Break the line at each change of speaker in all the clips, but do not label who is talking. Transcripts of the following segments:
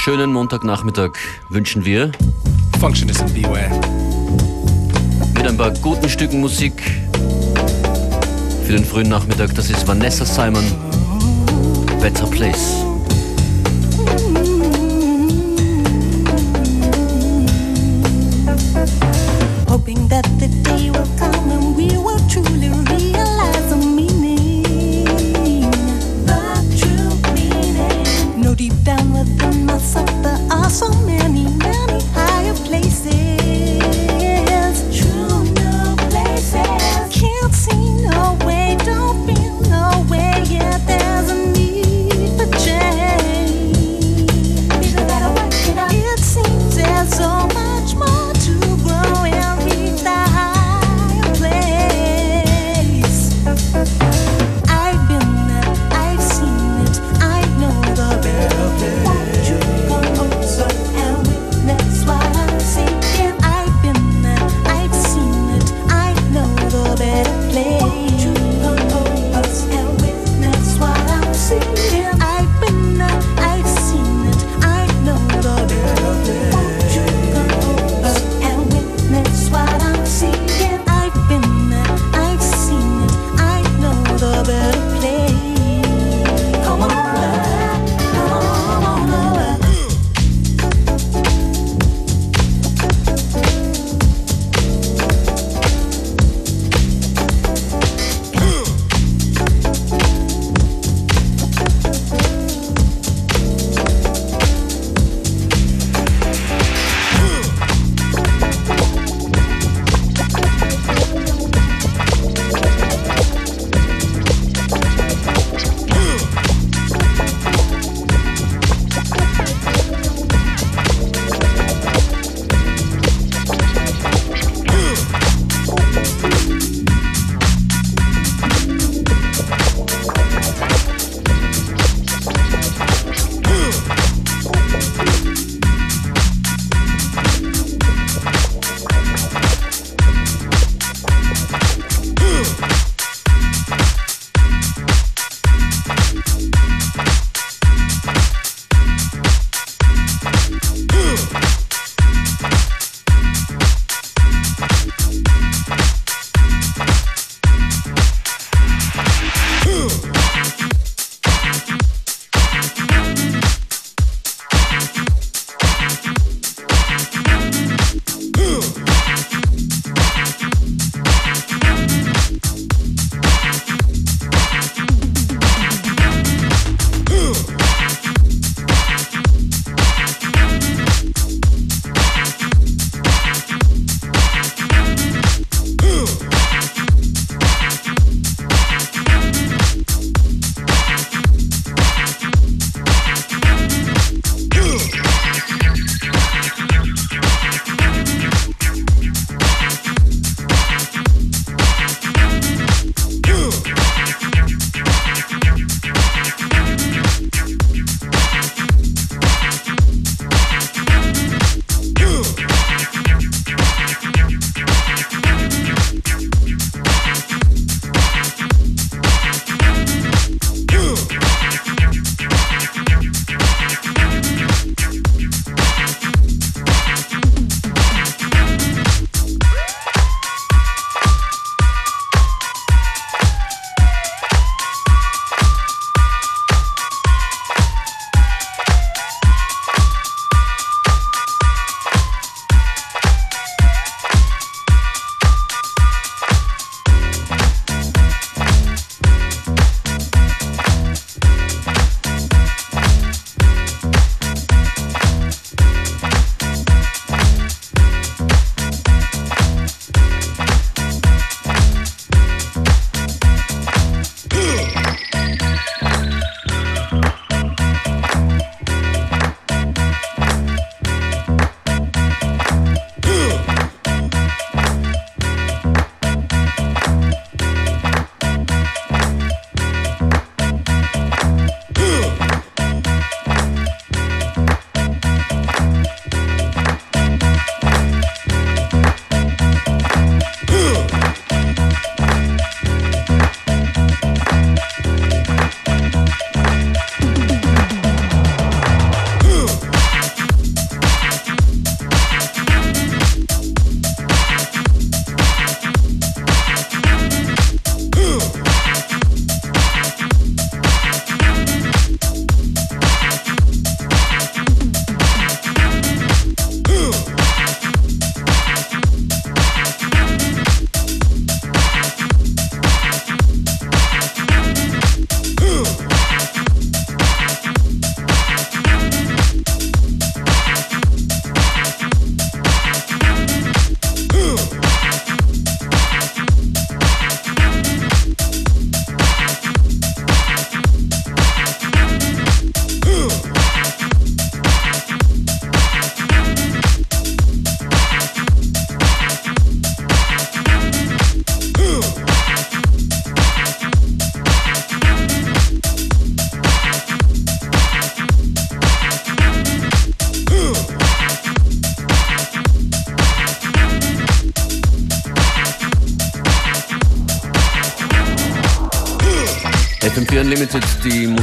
schönen Montagnachmittag wünschen wir.
Functionist beware.
Mit ein paar guten Stücken Musik für den frühen Nachmittag. Das ist Vanessa Simon, Better Place.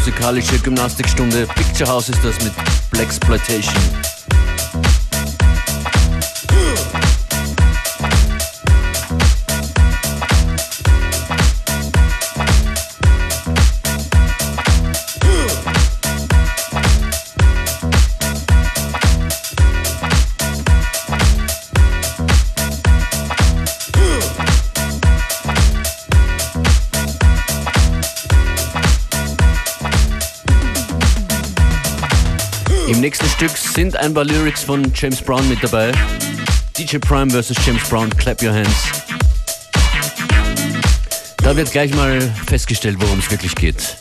Musikalische Gymnastikstunde. Picture House ist das mit Black Exploitation. Nächsten Stück sind ein paar Lyrics von James Brown mit dabei. DJ Prime vs. James Brown, Clap Your Hands. Da wird gleich mal festgestellt, worum es wirklich geht.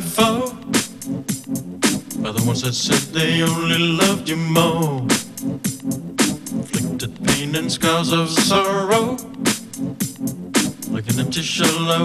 Before? By the ones that said they only loved you more. Inflicted pain and scars of sorrow. Like an empty shell I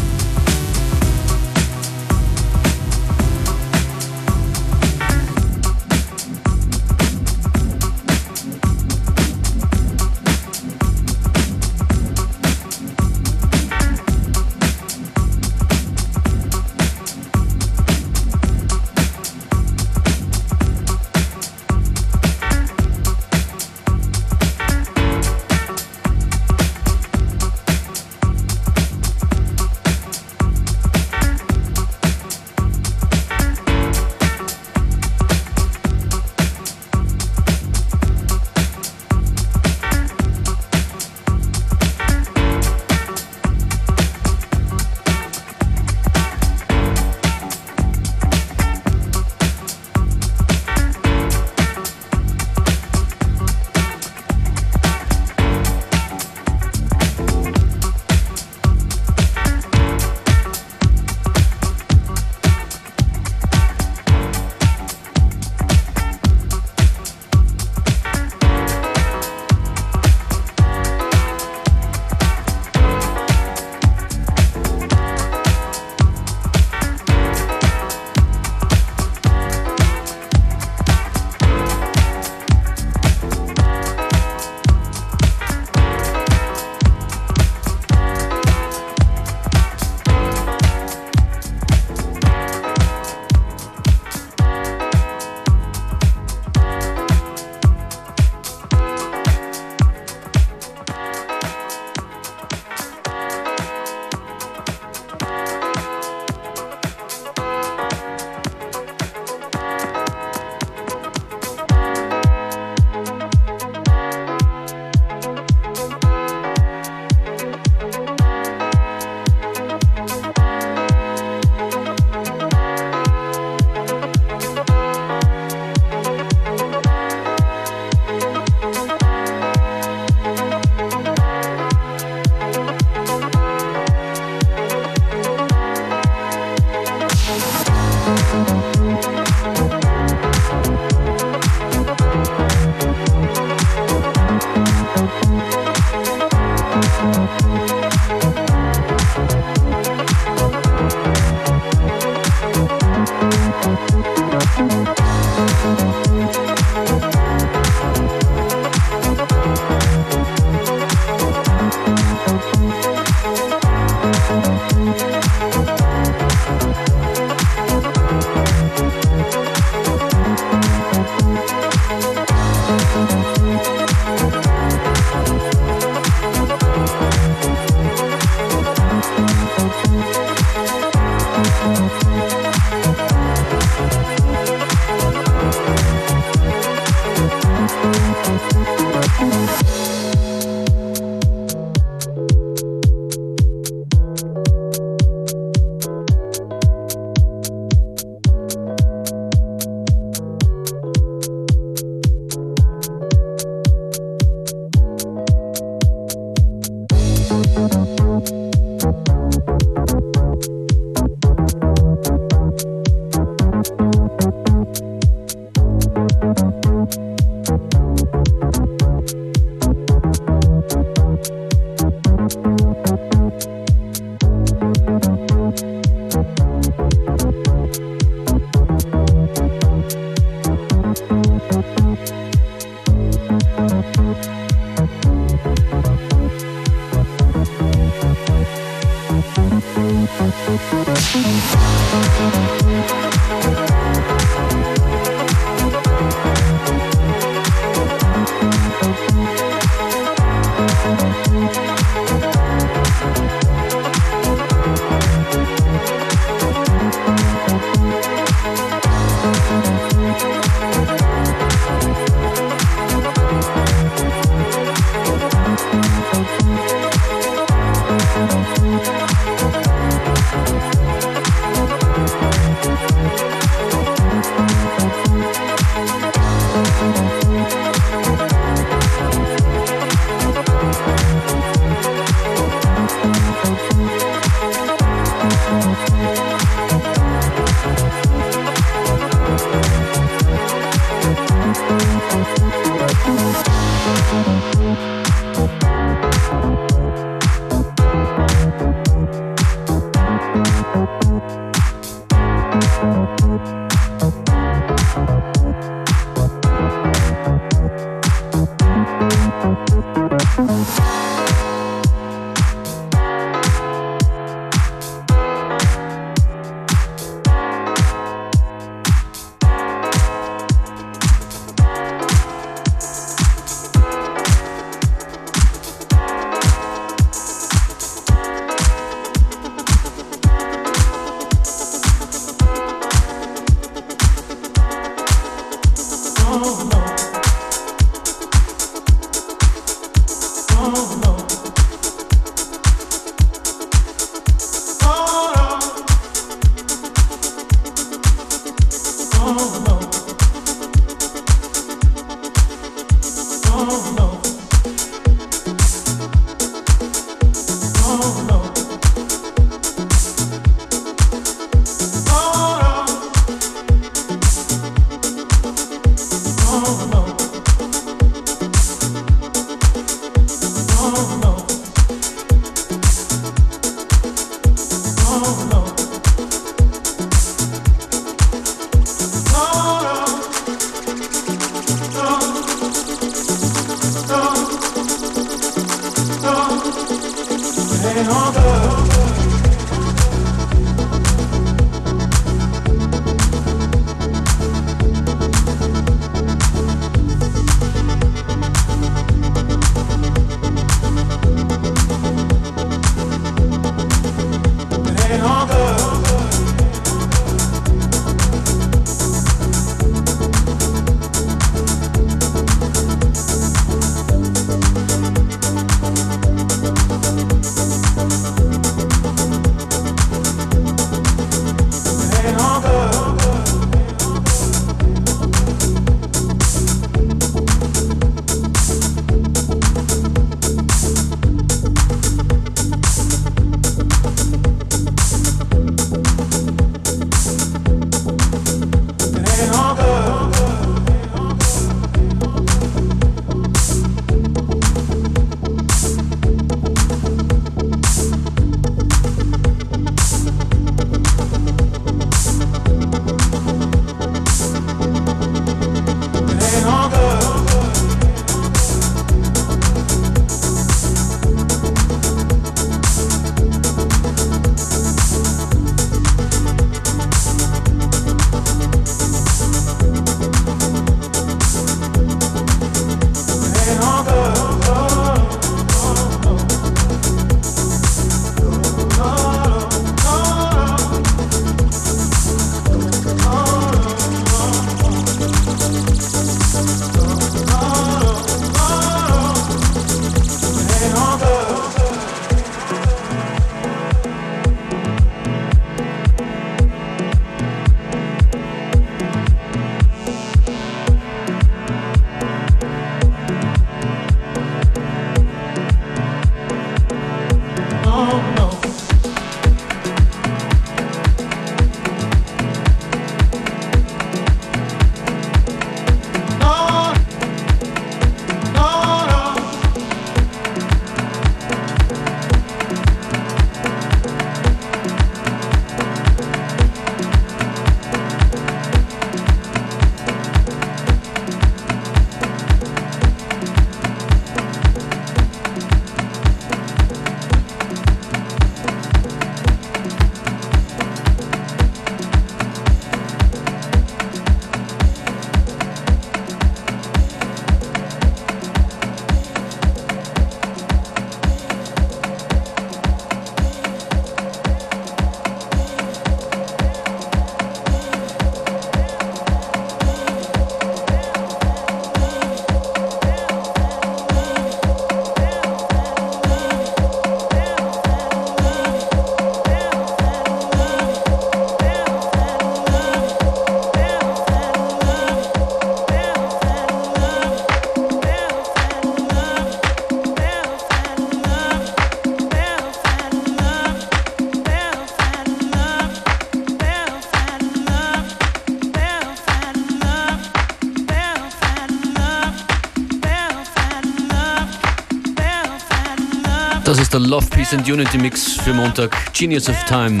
Love, Peace and Unity Mix für Montag. Genius of Time.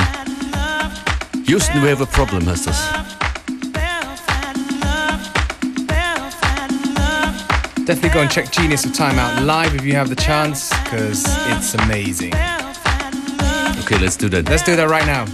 Houston, we have a problem heißt das.
Definitely go and check Genius of Time out live if you have the chance, because it's amazing.
Okay, let's do that.
Let's do that right now.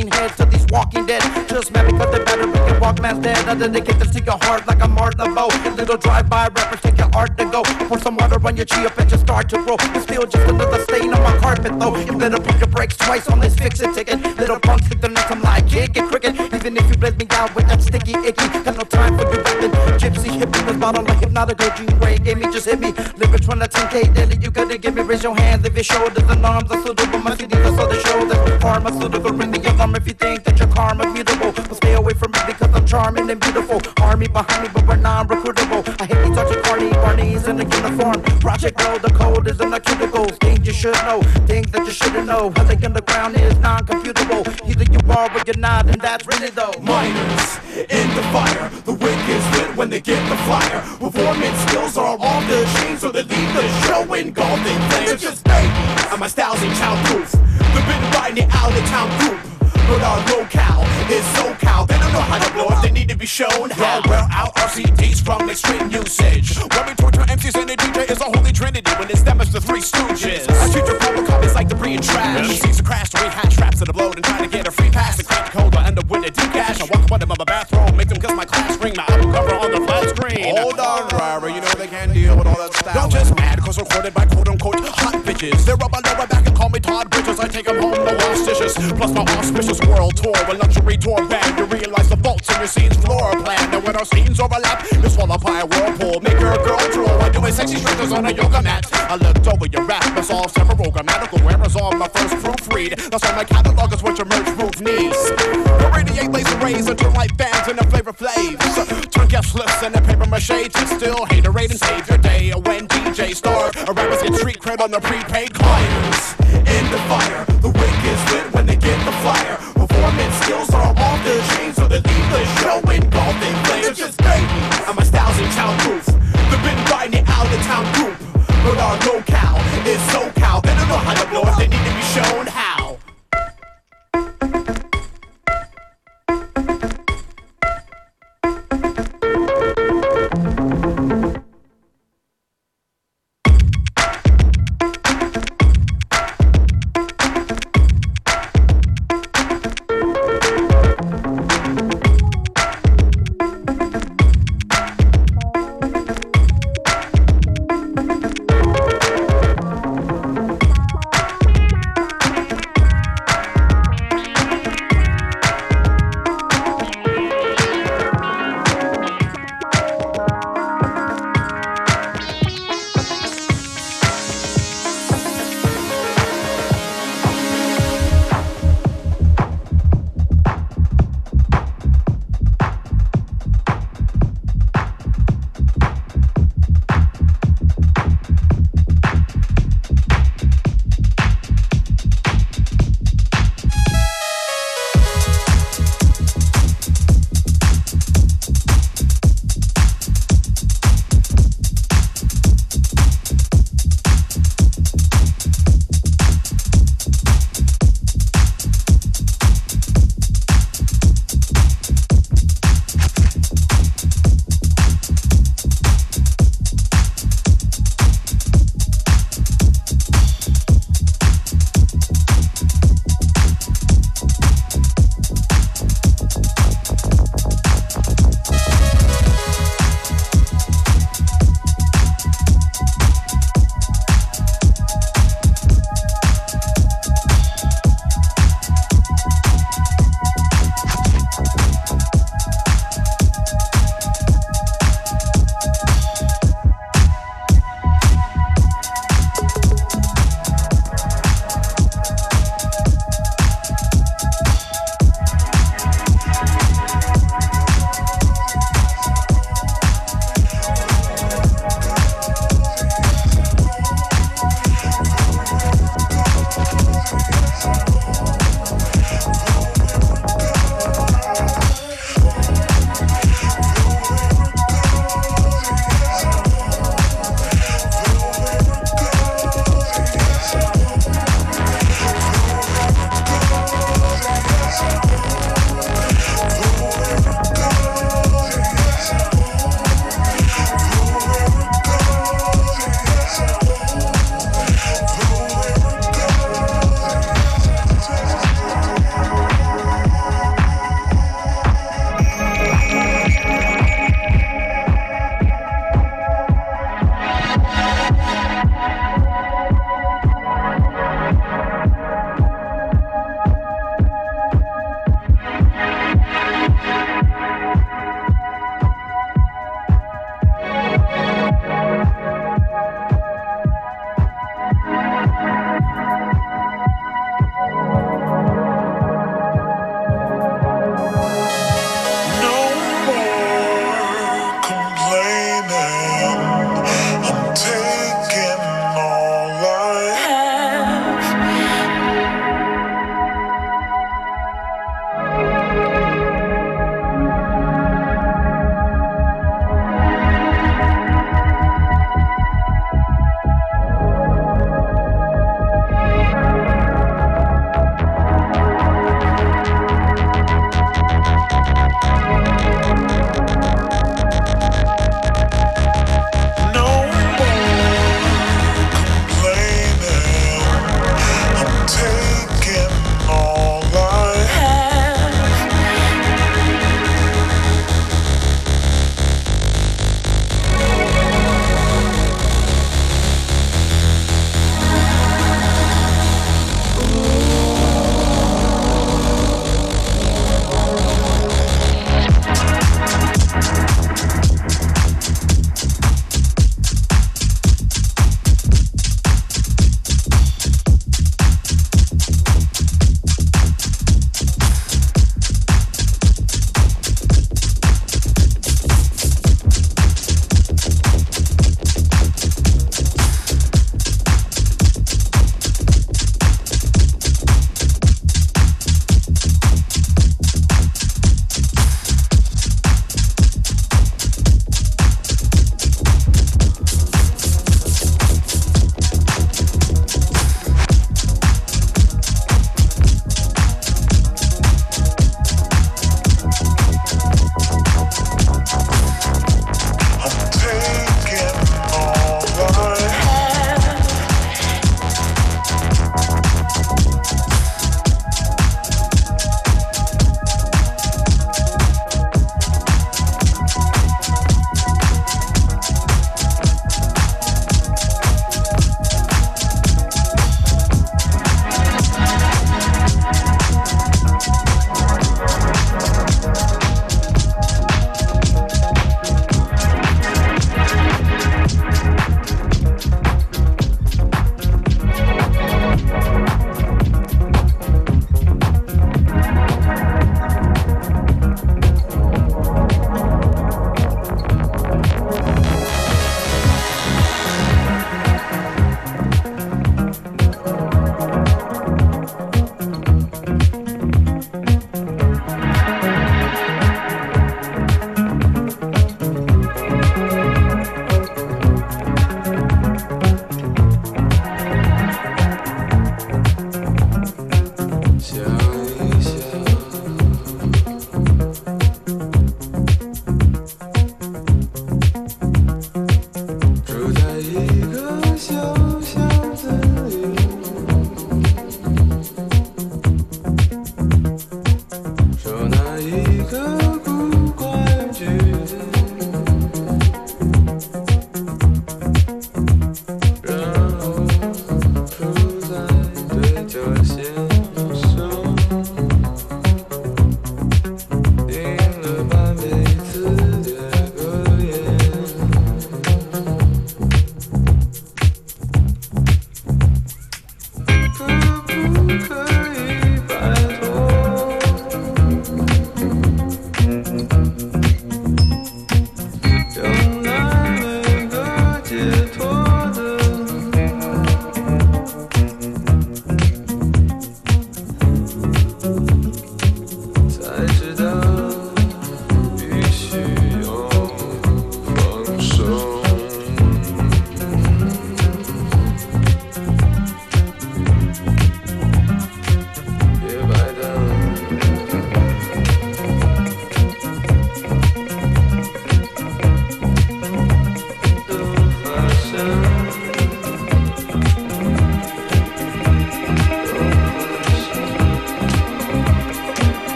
Like heads to these walking dead. Just mad because they better make walk man's dead. I dedicate this to your heart like I'm Martin Bow. Little drive-by rappers take your art to go. Pour some water on your chi and just start to grow. It's still just another carpet though. Better put your brakes twice on this fix it ticket. Little punk stick the nuts, I'm like kick it cricket. Even if you bless me out with that sticky icky, got no time for you rapping. Gypsy this bottle like hypnotic. G Ray gave me just hit me. Lyrics from the 10K daily, you gotta give me raise your hands if your shoulders and arms are suitable. My CDs are so the show. shoulders. Pharmaceutical, ring the alarm if you think that your karma mutable. But stay away from me because charming and beautiful. Army behind me, but we're non-recruitable. I hate you touching Carney, Barney's in the uniform. Project Low, the code is in the cuticles. Things you should know, things that you shouldn't know. They underground is non-computable. Either you are or you're not, and that's really though.
Miners in the fire, the wind gets lit when they get the flyer. Performance skills are off the chain, so they leave the show engulfing flames. They're just babies, and my style's ain't childproof. They've been riding it out of town group. But our locale is. They don't know how to blow it, they need to be shown how.
Well, out RCDs from extreme usage. We torture MCs and the DJ is a holy trinity. When it's them, the three stooges. I treat your phone it's like debris and trash. MCs are crash, rehash traps to the bloat and try to get a free pass. The crack code, I end up with a deep cash. I walk up on them of a bathroom, make them kiss my class ring. My album cover on the flat screen.
Hold on, driver, you know they can't deal with all that stuff.
Don't just mad, cause recorded by quote unquote hot bitches. They're up on lower back and call me Todd Bridges. I take them home, no wash dishes. Plus my auspicious world tour a luxury tour band. You realize the vaults in your scene's floor plan. And when our scenes overlap, you a whirlpool. Make your girl drool while doing sexy stretches on a yoga mat. I looked over your rap and solve several grammatical errors on my first proofread. That's why my catalog is what your merch proof needs. Irradiate laser rays into light fans and the flavor flaves. Turn guest lists the paper mache Still hate to still haterade and save your day. When DJ start, rappers get street cred on the prepaid clients.
In the fire, the wick is lit when they get the flyer. Performance skills are off the chain, so they leave the show engulfing flames. They're just babies, and my style's in childproof. They've been riding out of town group. But our locale is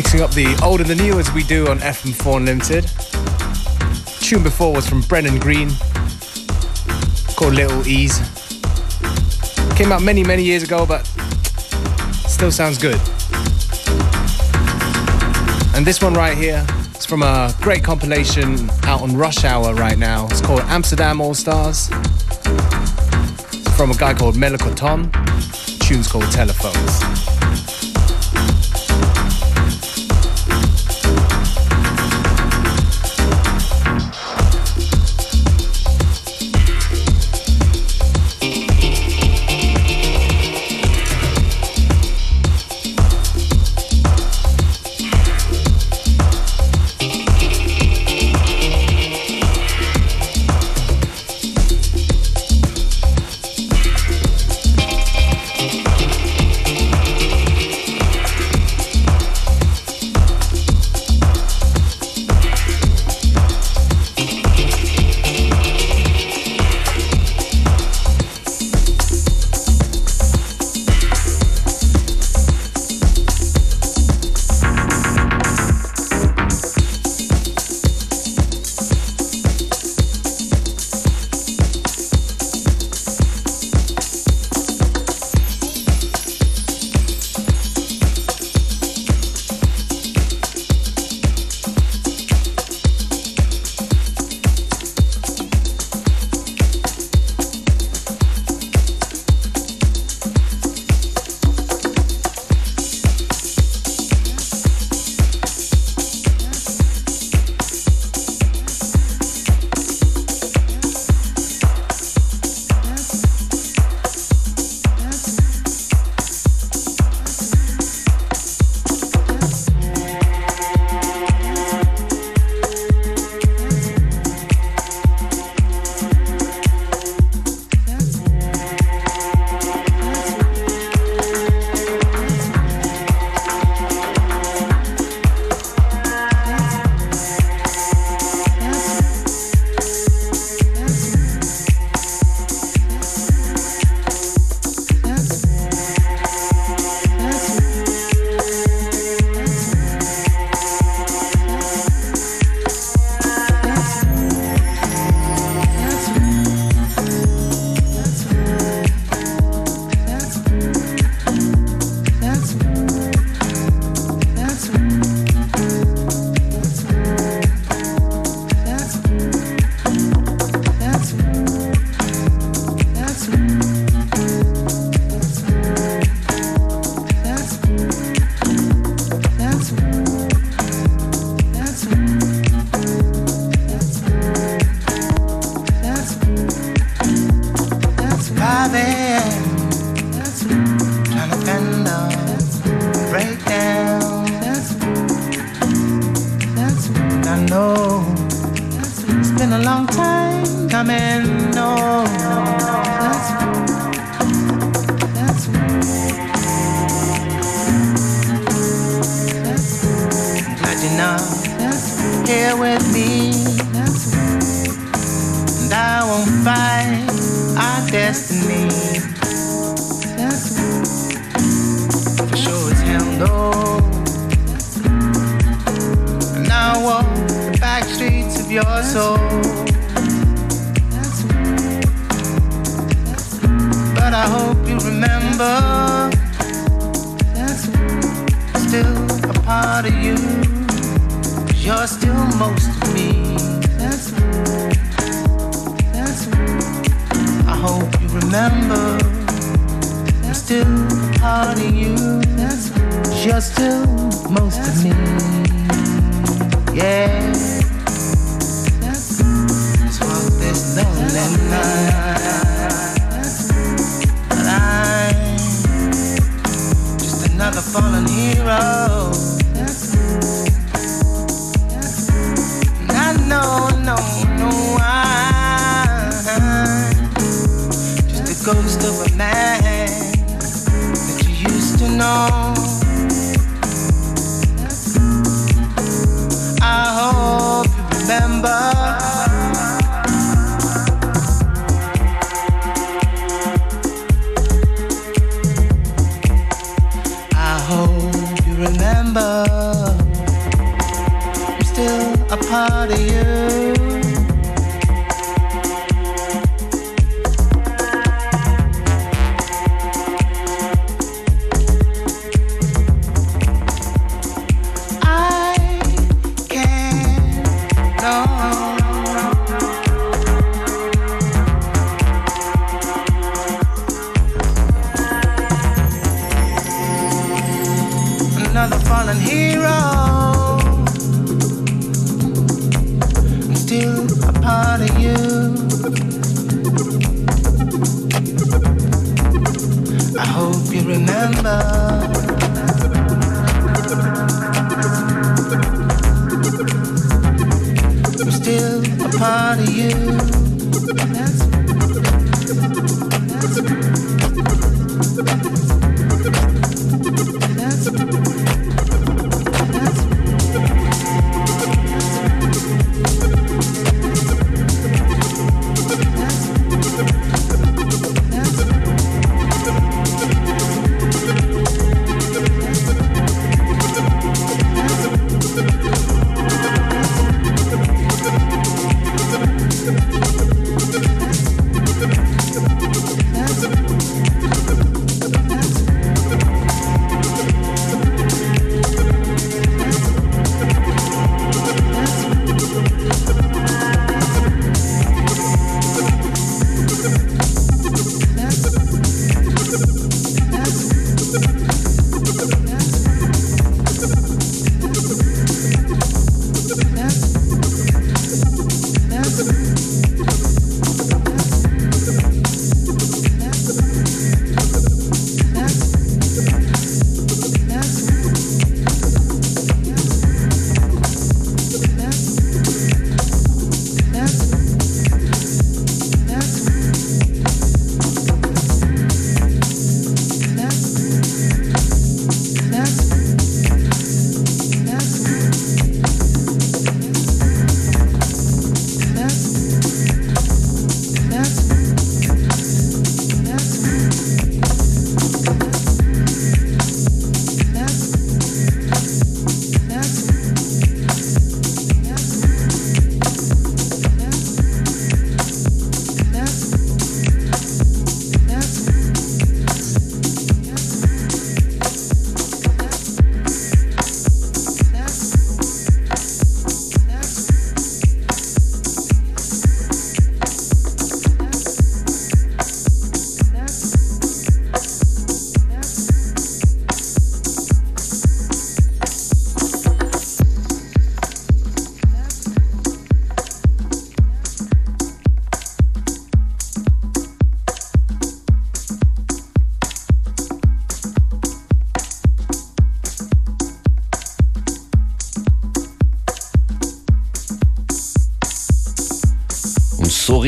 Mixing up the old and the new as we do on FM4 Unlimited. Tune before was from Brennan Green called Little Ease. Came out many, many years ago, but still sounds good. And this one right here is from a great compilation out on Rush Hour right now. It's called Amsterdam All Stars. It's from a guy called Melakoton. Tune's called Telephones.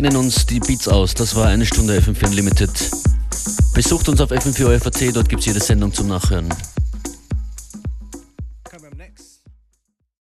Rinnen uns die Beats aus. Das war eine Stunde FM4 Unlimited. Besucht uns auf FM4 FAC, dort gibt es jede Sendung zum Nachhören.